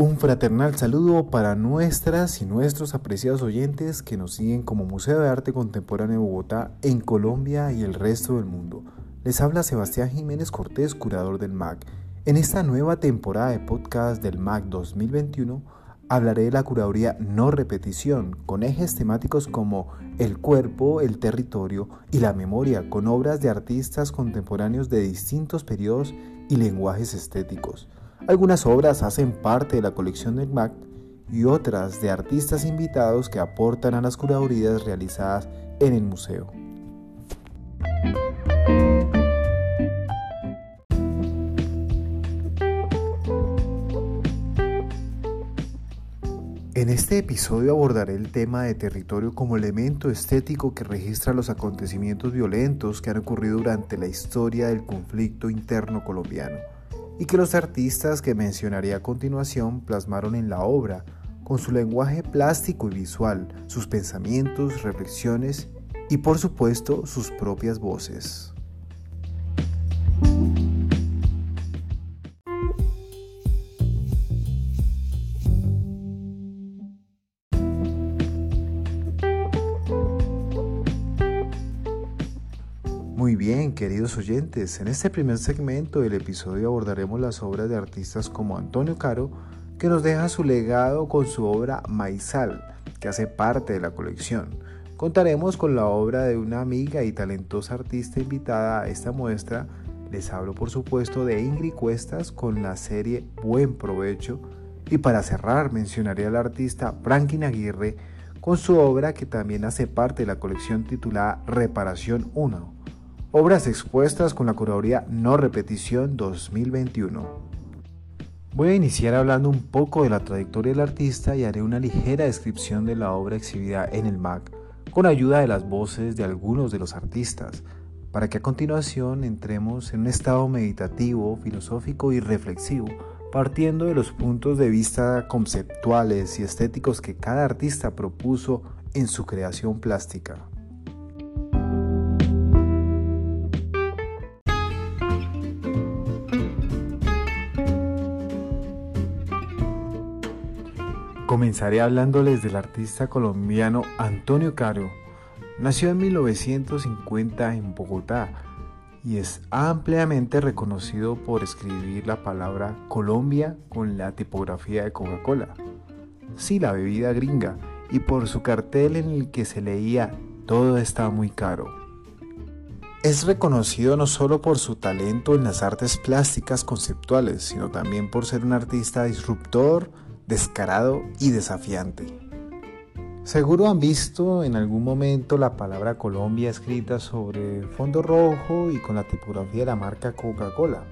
Un fraternal saludo para nuestras y nuestros apreciados oyentes que nos siguen como Museo de Arte Contemporáneo de Bogotá en Colombia y el resto del mundo. Les habla Sebastián Jiménez Cortés, curador del MAC. En esta nueva temporada de podcast del MAC 2021 hablaré de la curaduría no repetición, con ejes temáticos como el cuerpo, el territorio y la memoria, con obras de artistas contemporáneos de distintos periodos y lenguajes estéticos. Algunas obras hacen parte de la colección del MAC y otras de artistas invitados que aportan a las curadurías realizadas en el museo. En este episodio abordaré el tema de territorio como elemento estético que registra los acontecimientos violentos que han ocurrido durante la historia del conflicto interno colombiano y que los artistas que mencionaré a continuación plasmaron en la obra, con su lenguaje plástico y visual, sus pensamientos, reflexiones y por supuesto sus propias voces. Muy bien, queridos oyentes, en este primer segmento del episodio abordaremos las obras de artistas como Antonio Caro, que nos deja su legado con su obra Maizal, que hace parte de la colección. Contaremos con la obra de una amiga y talentosa artista invitada a esta muestra. Les hablo por supuesto de Ingrid Cuestas con la serie Buen Provecho. Y para cerrar mencionaré al artista Franklin Aguirre con su obra que también hace parte de la colección titulada Reparación 1 Obras expuestas con la curaduría No Repetición 2021. Voy a iniciar hablando un poco de la trayectoria del artista y haré una ligera descripción de la obra exhibida en el MAC con ayuda de las voces de algunos de los artistas, para que a continuación entremos en un estado meditativo, filosófico y reflexivo, partiendo de los puntos de vista conceptuales y estéticos que cada artista propuso en su creación plástica. Comenzaré hablándoles del artista colombiano Antonio Caro. Nació en 1950 en Bogotá y es ampliamente reconocido por escribir la palabra Colombia con la tipografía de Coca-Cola. Sí, la bebida gringa, y por su cartel en el que se leía Todo está muy caro. Es reconocido no solo por su talento en las artes plásticas conceptuales, sino también por ser un artista disruptor, descarado y desafiante. Seguro han visto en algún momento la palabra Colombia escrita sobre fondo rojo y con la tipografía de la marca Coca-Cola,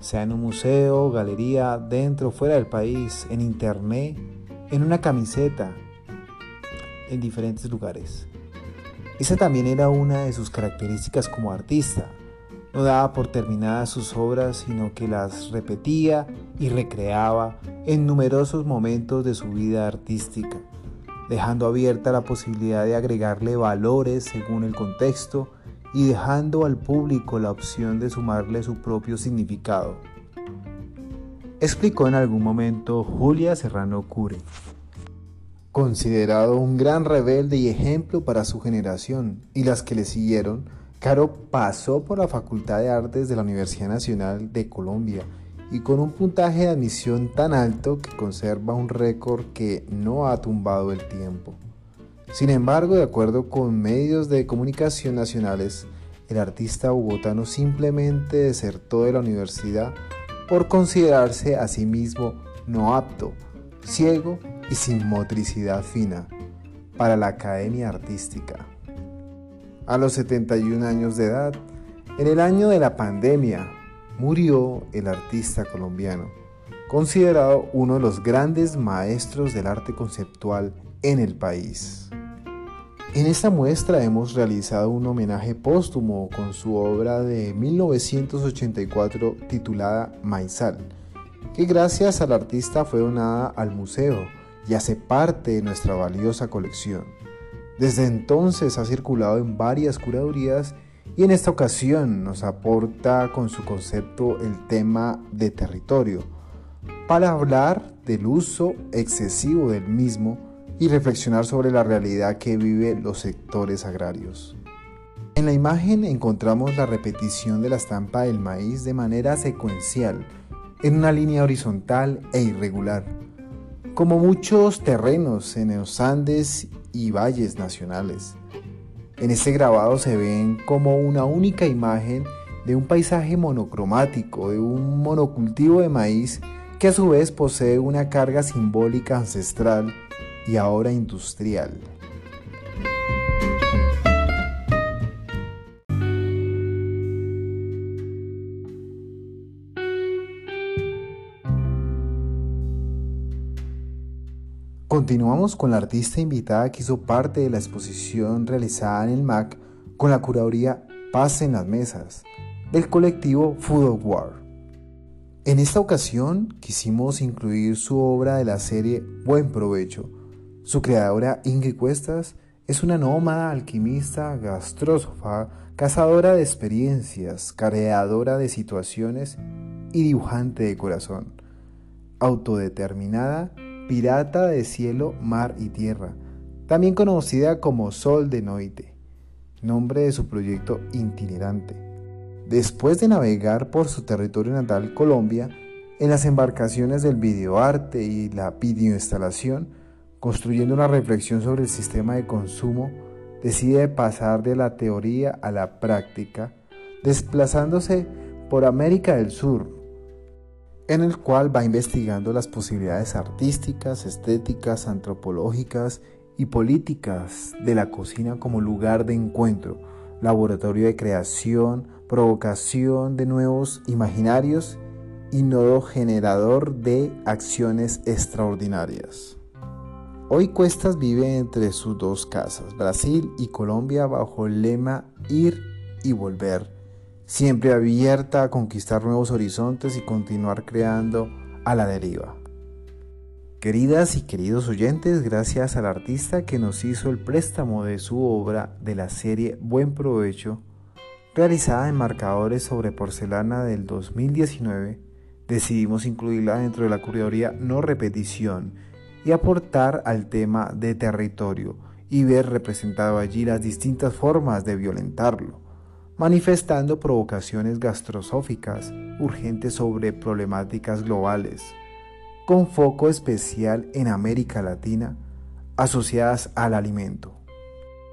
sea en un museo, galería, dentro o fuera del país, en internet, en una camiseta, en diferentes lugares. Esa también era una de sus características como artista, no daba por terminadas sus obras, sino que las repetía y recreaba en numerosos momentos de su vida artística, dejando abierta la posibilidad de agregarle valores según el contexto y dejando al público la opción de sumarle su propio significado. Explicó en algún momento Julia Serrano Cure. Considerado un gran rebelde y ejemplo para su generación y las que le siguieron, Caro pasó por la Facultad de Artes de la Universidad Nacional de Colombia y con un puntaje de admisión tan alto que conserva un récord que no ha tumbado el tiempo. Sin embargo, de acuerdo con medios de comunicación nacionales, el artista bogotano simplemente desertó de la universidad por considerarse a sí mismo no apto, ciego y sin motricidad fina para la academia artística a los 71 años de edad. En el año de la pandemia murió el artista colombiano, considerado uno de los grandes maestros del arte conceptual en el país. En esta muestra hemos realizado un homenaje póstumo con su obra de 1984 titulada Maizal, que gracias al artista fue donada al museo y hace parte de nuestra valiosa colección. Desde entonces ha circulado en varias curadurías y en esta ocasión nos aporta con su concepto el tema de territorio para hablar del uso excesivo del mismo y reflexionar sobre la realidad que viven los sectores agrarios. En la imagen encontramos la repetición de la estampa del maíz de manera secuencial, en una línea horizontal e irregular, como muchos terrenos en los Andes y valles nacionales. En este grabado se ven como una única imagen de un paisaje monocromático, de un monocultivo de maíz que a su vez posee una carga simbólica ancestral y ahora industrial. Continuamos con la artista invitada que hizo parte de la exposición realizada en el MAC con la curaduría Paz en las Mesas del colectivo Food of War. En esta ocasión quisimos incluir su obra de la serie Buen Provecho. Su creadora Ingrid Cuestas es una nómada, alquimista, gastrósofa, cazadora de experiencias, creadora de situaciones y dibujante de corazón. Autodeterminada, pirata de cielo, mar y tierra, también conocida como Sol de Noite, nombre de su proyecto itinerante. Después de navegar por su territorio natal, Colombia, en las embarcaciones del videoarte y la videoinstalación, construyendo una reflexión sobre el sistema de consumo, decide pasar de la teoría a la práctica, desplazándose por América del Sur, en el cual va investigando las posibilidades artísticas, estéticas, antropológicas y políticas de la cocina como lugar de encuentro, laboratorio de creación, provocación de nuevos imaginarios y nodo generador de acciones extraordinarias. Hoy Cuestas vive entre sus dos casas, Brasil y Colombia, bajo el lema Ir y Volver siempre abierta a conquistar nuevos horizontes y continuar creando a la deriva. Queridas y queridos oyentes, gracias al artista que nos hizo el préstamo de su obra de la serie Buen Provecho, realizada en marcadores sobre porcelana del 2019, decidimos incluirla dentro de la curaduría no repetición y aportar al tema de territorio y ver representado allí las distintas formas de violentarlo manifestando provocaciones gastrosóficas urgentes sobre problemáticas globales, con foco especial en América Latina, asociadas al alimento.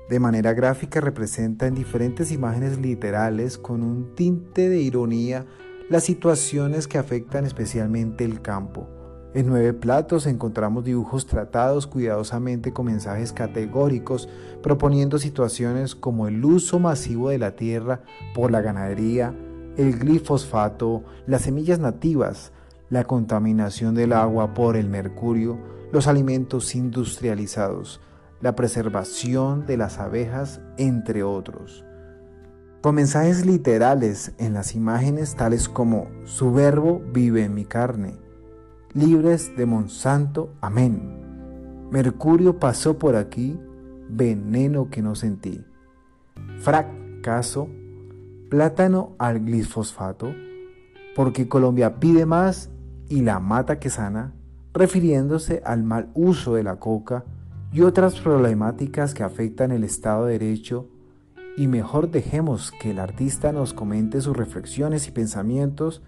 De manera gráfica representa en diferentes imágenes literales con un tinte de ironía las situaciones que afectan especialmente el campo, en nueve platos encontramos dibujos tratados cuidadosamente con mensajes categóricos, proponiendo situaciones como el uso masivo de la tierra por la ganadería, el glifosfato, las semillas nativas, la contaminación del agua por el mercurio, los alimentos industrializados, la preservación de las abejas, entre otros. Con mensajes literales en las imágenes tales como su verbo vive en mi carne, libres de Monsanto. Amén. Mercurio pasó por aquí, veneno que no sentí. Fracaso, plátano al glifosfato, porque Colombia pide más y la mata que sana, refiriéndose al mal uso de la coca y otras problemáticas que afectan el Estado de Derecho y mejor dejemos que el artista nos comente sus reflexiones y pensamientos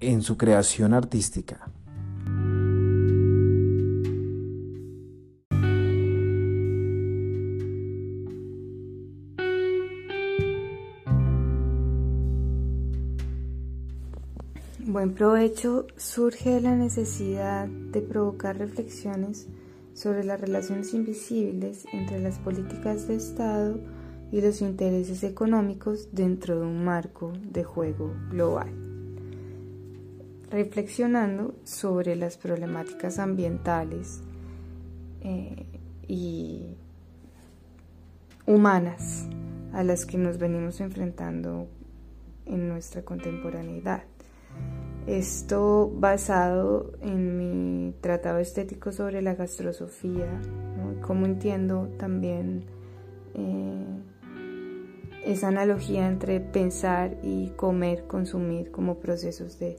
en su creación artística. Buen provecho surge de la necesidad de provocar reflexiones sobre las relaciones invisibles entre las políticas de Estado y los intereses económicos dentro de un marco de juego global. Reflexionando sobre las problemáticas ambientales eh, y humanas a las que nos venimos enfrentando en nuestra contemporaneidad. Esto basado en mi tratado estético sobre la gastrosofía, cómo entiendo también eh, esa analogía entre pensar y comer, consumir como procesos de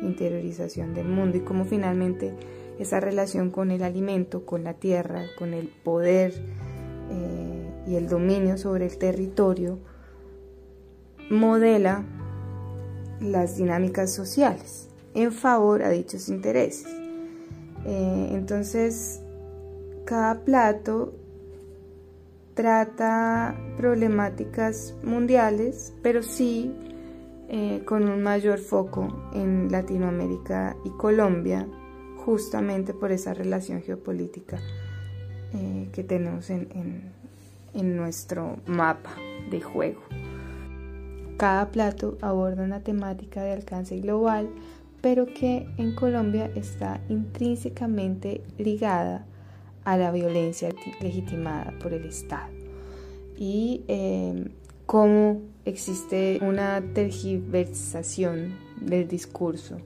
interiorización del mundo y cómo finalmente esa relación con el alimento, con la tierra, con el poder eh, y el dominio sobre el territorio, modela las dinámicas sociales en favor a dichos intereses. Eh, entonces, cada plato trata problemáticas mundiales, pero sí eh, con un mayor foco en Latinoamérica y Colombia, justamente por esa relación geopolítica eh, que tenemos en, en nuestro mapa de juego. Cada plato aborda una temática de alcance global, pero que en Colombia está intrínsecamente ligada a la violencia legitimada por el Estado. Y eh, cómo existe una tergiversación del discurso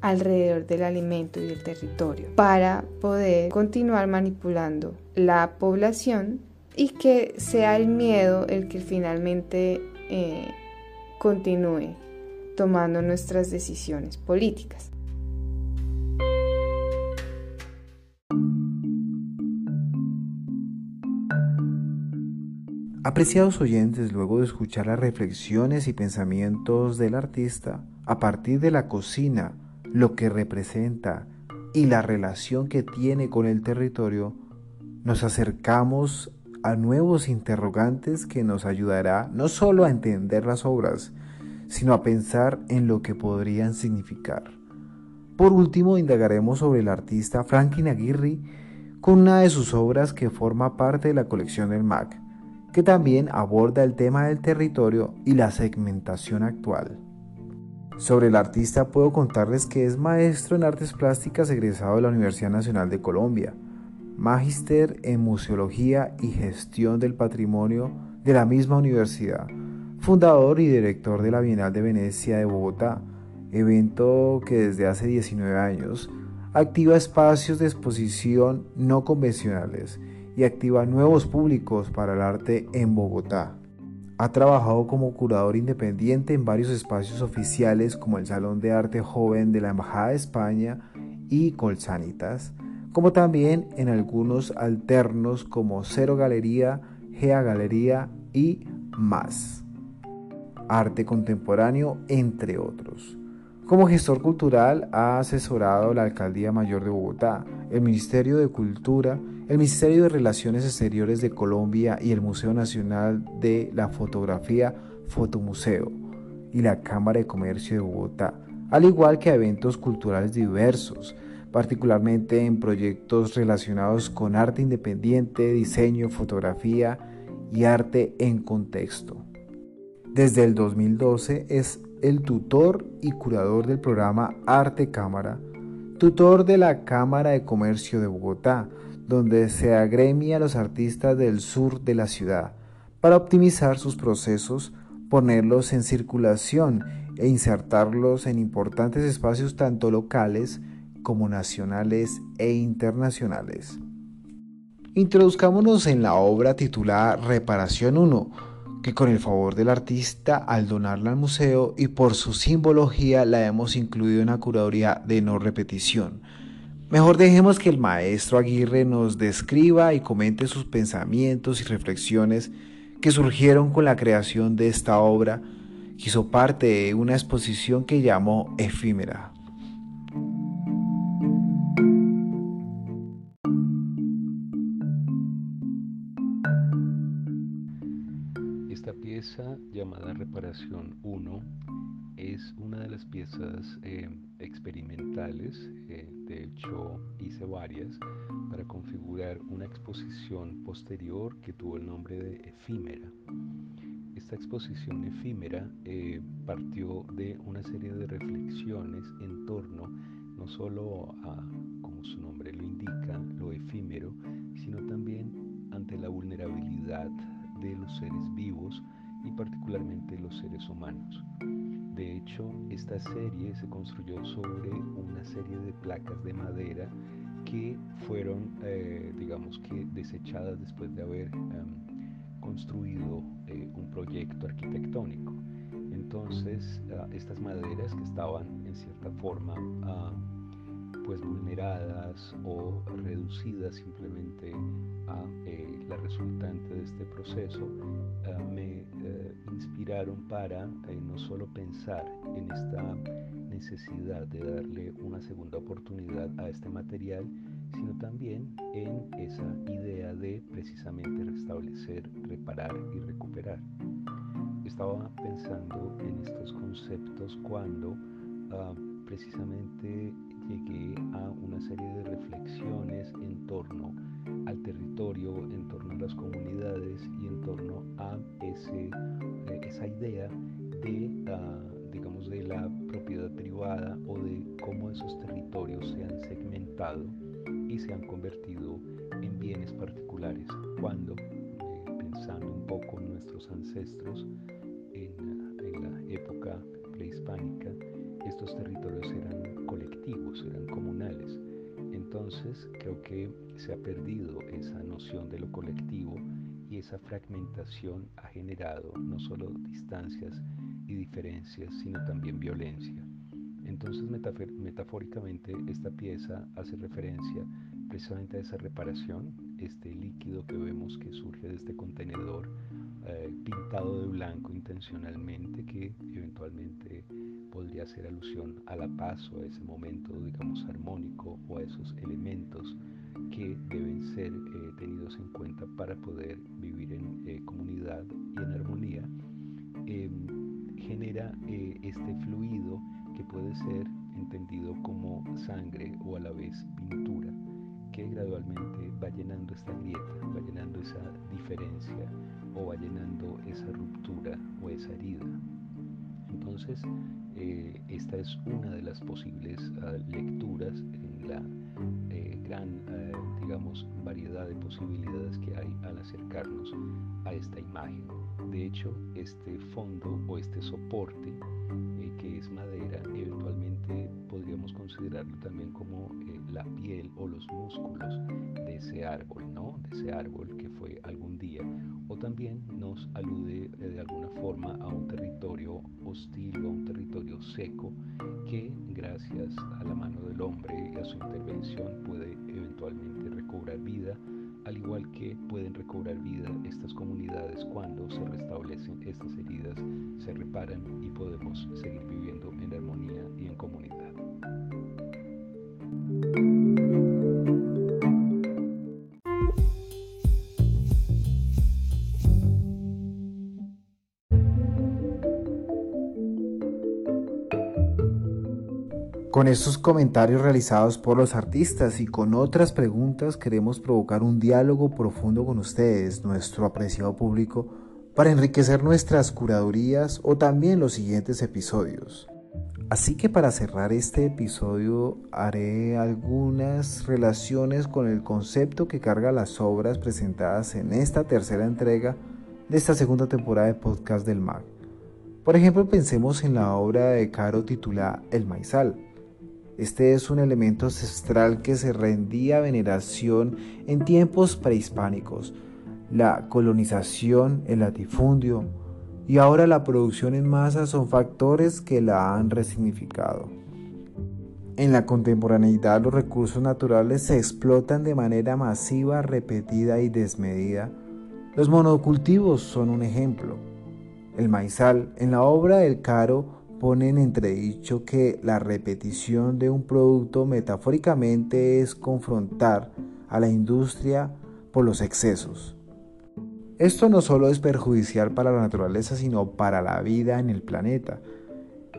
alrededor del alimento y del territorio para poder continuar manipulando la población y que sea el miedo el que finalmente eh, continúe tomando nuestras decisiones políticas. Apreciados oyentes, luego de escuchar las reflexiones y pensamientos del artista a partir de la cocina, lo que representa y la relación que tiene con el territorio, nos acercamos a nuevos interrogantes que nos ayudará no solo a entender las obras, sino a pensar en lo que podrían significar. Por último, indagaremos sobre el artista Franklin Aguirre con una de sus obras que forma parte de la colección del MAC, que también aborda el tema del territorio y la segmentación actual. Sobre el artista puedo contarles que es maestro en artes plásticas egresado de la Universidad Nacional de Colombia, magíster en museología y gestión del patrimonio de la misma universidad, fundador y director de la Bienal de Venecia de Bogotá, evento que desde hace 19 años activa espacios de exposición no convencionales y activa nuevos públicos para el arte en Bogotá. Ha trabajado como curador independiente en varios espacios oficiales como el Salón de Arte Joven de la Embajada de España y Colsanitas, como también en algunos alternos como Cero Galería, Gea Galería y más. Arte contemporáneo, entre otros. Como gestor cultural ha asesorado la Alcaldía Mayor de Bogotá, el Ministerio de Cultura, el Ministerio de Relaciones Exteriores de Colombia y el Museo Nacional de la Fotografía Fotomuseo y la Cámara de Comercio de Bogotá, al igual que a eventos culturales diversos, particularmente en proyectos relacionados con arte independiente, diseño, fotografía y arte en contexto. Desde el 2012 es el tutor y curador del programa Arte Cámara, tutor de la Cámara de Comercio de Bogotá, donde se agremia a los artistas del sur de la ciudad para optimizar sus procesos, ponerlos en circulación e insertarlos en importantes espacios tanto locales como nacionales e internacionales. Introduzcámonos en la obra titulada Reparación 1, que con el favor del artista al donarla al museo y por su simbología la hemos incluido en la curaduría de no repetición. Mejor dejemos que el maestro Aguirre nos describa y comente sus pensamientos y reflexiones que surgieron con la creación de esta obra, que hizo parte de una exposición que llamó Efímera. Llamada Reparación 1 es una de las piezas eh, experimentales, eh, de hecho hice varias, para configurar una exposición posterior que tuvo el nombre de Efímera. Esta exposición efímera eh, partió de una serie de reflexiones en torno no solo a, como su nombre lo indica, lo efímero, sino también ante la vulnerabilidad de los seres vivos y particularmente los seres humanos. De hecho, esta serie se construyó sobre una serie de placas de madera que fueron, eh, digamos que, desechadas después de haber em, construido eh, un proyecto arquitectónico. Entonces, ah, estas maderas que estaban en cierta forma ah, pues vulneradas o reducidas simplemente a eh, la resultante de este proceso, ah, me eh, inspiraron para no solo pensar en esta necesidad de darle una segunda oportunidad a este material, sino también en esa idea de precisamente restablecer, reparar y recuperar. Estaba pensando en estos conceptos cuando ah, precisamente llegué a una serie de reflexiones en torno al territorio, en torno a las comunidades y en torno a ese, eh, esa idea de, ah, digamos, de la propiedad privada o de cómo esos territorios se han segmentado y se han convertido en bienes particulares. Cuando, eh, pensando un poco en nuestros ancestros, en, en la época prehispánica, estos territorios eran colectivos, eran comunales. Entonces creo que se ha perdido esa noción de lo colectivo y esa fragmentación ha generado no solo distancias y diferencias, sino también violencia. Entonces, metafóricamente, esta pieza hace referencia precisamente a esa reparación, este líquido que vemos que surge de este contenedor eh, pintado de blanco intencionalmente, que eventualmente podría hacer alusión a la paz o a ese momento, digamos, armónico o a esos elementos que deben ser eh, tenidos en cuenta para poder vivir en eh, comunidad y en armonía, em, genera este fluido que puede ser entendido como sangre o a la vez pintura, que gradualmente va llenando esta grieta, va llenando esa diferencia o va llenando esa ruptura o esa herida. Entonces, eh, esta es una de las posibles ah, lecturas en la eh, gran, eh, digamos, variedad de posibilidades que hay al acercarnos a esta imagen. De hecho, este fondo o este soporte que es madera, eventualmente podríamos considerarlo también como eh, la piel o los músculos de ese árbol, ¿no? De ese árbol que fue algún día. O también nos alude eh, de alguna forma a un territorio hostil o a un territorio seco que gracias a la mano del hombre y a su intervención puede eventualmente recobrar vida al igual que pueden recobrar vida estas comunidades cuando se restablecen estas heridas, se reparan y podemos seguir viviendo en armonía y en comunidad. Con estos comentarios realizados por los artistas y con otras preguntas queremos provocar un diálogo profundo con ustedes, nuestro apreciado público, para enriquecer nuestras curadurías o también los siguientes episodios. Así que para cerrar este episodio haré algunas relaciones con el concepto que carga las obras presentadas en esta tercera entrega de esta segunda temporada de Podcast del Mag. Por ejemplo, pensemos en la obra de Caro titulada El Maizal este es un elemento ancestral que se rendía veneración en tiempos prehispánicos. La colonización, el latifundio y ahora la producción en masa son factores que la han resignificado. En la contemporaneidad los recursos naturales se explotan de manera masiva, repetida y desmedida. Los monocultivos son un ejemplo. El maizal, en la obra del Caro, ponen entredicho que la repetición de un producto metafóricamente es confrontar a la industria por los excesos. Esto no solo es perjudicial para la naturaleza, sino para la vida en el planeta.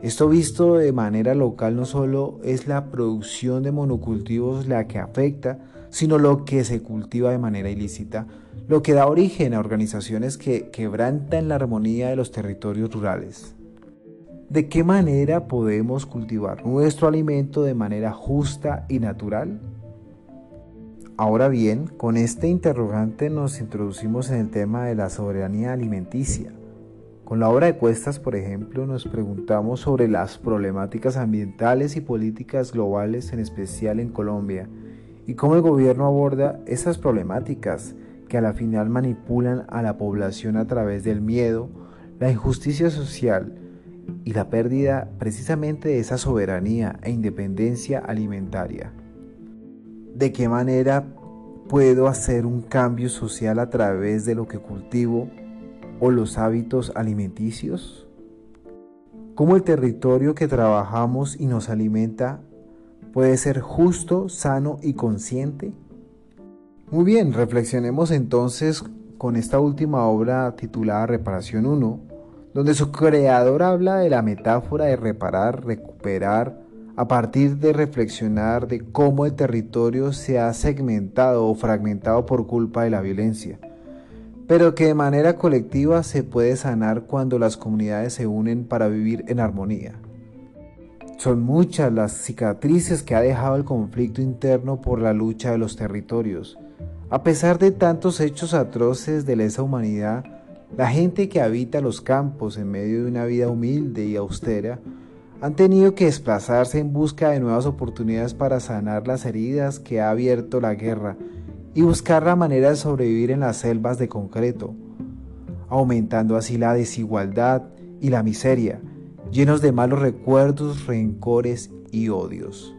Esto visto de manera local no solo es la producción de monocultivos la que afecta, sino lo que se cultiva de manera ilícita, lo que da origen a organizaciones que quebrantan la armonía de los territorios rurales. ¿De qué manera podemos cultivar nuestro alimento de manera justa y natural? Ahora bien, con este interrogante nos introducimos en el tema de la soberanía alimenticia. Con la obra de Cuestas, por ejemplo, nos preguntamos sobre las problemáticas ambientales y políticas globales, en especial en Colombia, y cómo el gobierno aborda esas problemáticas que a la final manipulan a la población a través del miedo, la injusticia social, y la pérdida precisamente de esa soberanía e independencia alimentaria. ¿De qué manera puedo hacer un cambio social a través de lo que cultivo o los hábitos alimenticios? ¿Cómo el territorio que trabajamos y nos alimenta puede ser justo, sano y consciente? Muy bien, reflexionemos entonces con esta última obra titulada Reparación 1, donde su creador habla de la metáfora de reparar, recuperar, a partir de reflexionar de cómo el territorio se ha segmentado o fragmentado por culpa de la violencia, pero que de manera colectiva se puede sanar cuando las comunidades se unen para vivir en armonía. Son muchas las cicatrices que ha dejado el conflicto interno por la lucha de los territorios. A pesar de tantos hechos atroces de lesa humanidad, la gente que habita los campos en medio de una vida humilde y austera han tenido que desplazarse en busca de nuevas oportunidades para sanar las heridas que ha abierto la guerra y buscar la manera de sobrevivir en las selvas de concreto, aumentando así la desigualdad y la miseria, llenos de malos recuerdos, rencores y odios.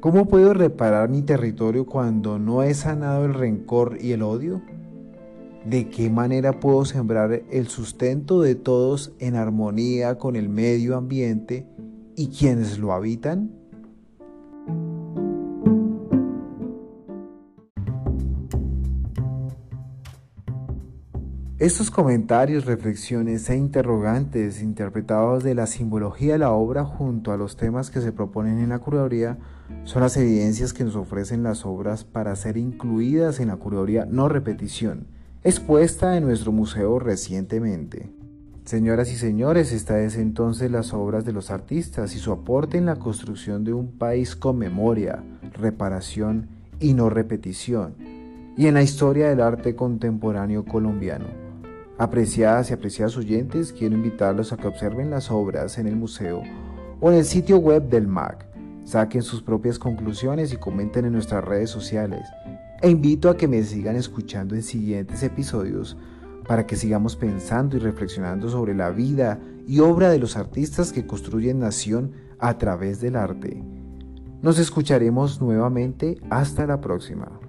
¿Cómo puedo reparar mi territorio cuando no he sanado el rencor y el odio? ¿De qué manera puedo sembrar el sustento de todos en armonía con el medio ambiente y quienes lo habitan? Estos comentarios, reflexiones e interrogantes interpretados de la simbología de la obra junto a los temas que se proponen en la curaduría son las evidencias que nos ofrecen las obras para ser incluidas en la curaduría no repetición expuesta en nuestro museo recientemente. Señoras y señores, esta es entonces las obras de los artistas y su aporte en la construcción de un país con memoria, reparación y no repetición, y en la historia del arte contemporáneo colombiano. Apreciadas y apreciados oyentes, quiero invitarlos a que observen las obras en el museo o en el sitio web del MAC. Saquen sus propias conclusiones y comenten en nuestras redes sociales e invito a que me sigan escuchando en siguientes episodios para que sigamos pensando y reflexionando sobre la vida y obra de los artistas que construyen nación a través del arte. Nos escucharemos nuevamente hasta la próxima.